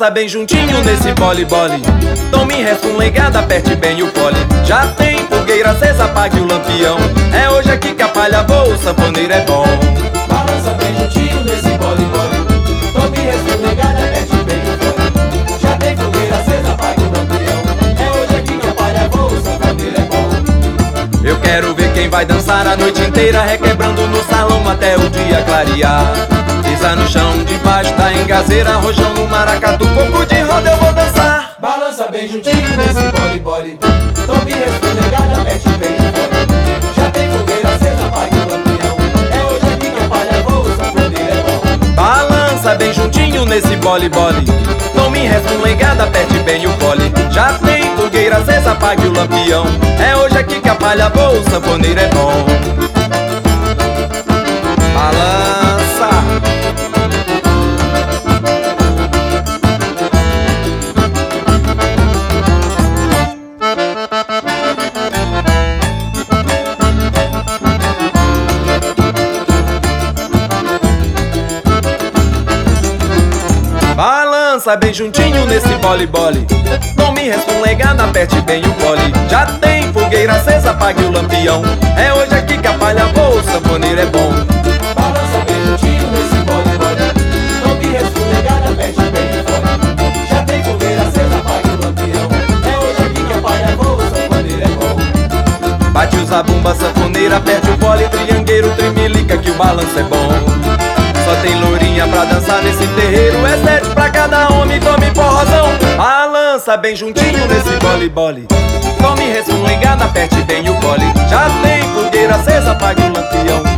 Balança bem juntinho nesse bole bole. Tome legada, aperte bem o pole. Já tem fogueira acesa, apague o lampião. É hoje aqui que a palha voa, o sanfoneiro é bom. Balança bem juntinho nesse bole bole. Tome legada, aperte bem o pole. Já tem fogueira acesa, apague o lampião. É hoje aqui que a palha voa, o sanfoneiro é bom. Eu quero ver quem vai dançar a noite inteira, requebrando no salão até o dia clarear. Pisa no chão, debaixo da engazeira, rojão no maracatu, pouco de roda eu vou dançar. Balança bem juntinho nesse bole bole. Tome escorregada, mete bem o fone. Já tem fogueira acesa, apague o lampião. É hoje aqui que a palha voa, o sanfoneiro é bom. Balança bem juntinho nesse bole bole. Tome legada, aperte bem o pole. Já tem fogueira acesa, apague o lampião. É hoje aqui que a palha voa, o sanfoneiro é bom. Balança bem juntinho nesse bole bole. Tome legada, aperte bem o pole. Já tem fogueira acesa, apague o lampião. É hoje aqui que a palha voa, o sanfoneiro é bom. Balança bem juntinho nesse bole bole. Tome escorregada, mete bem o fone. Já tem fogueira acesa, apague o lampião. É hoje aqui que a palha voa, o sanfoneiro é bom. Bate o zabumba, sanfoneira, aperte o pole, triangueiro, trimilica que o balanço é bom. Só tem lourinha pra dançar nesse terreiro, Balança bem juntinho nesse bole bole. Tome ligada, aperte bem o pole. Já tem fogueira acesa, apague o lampião.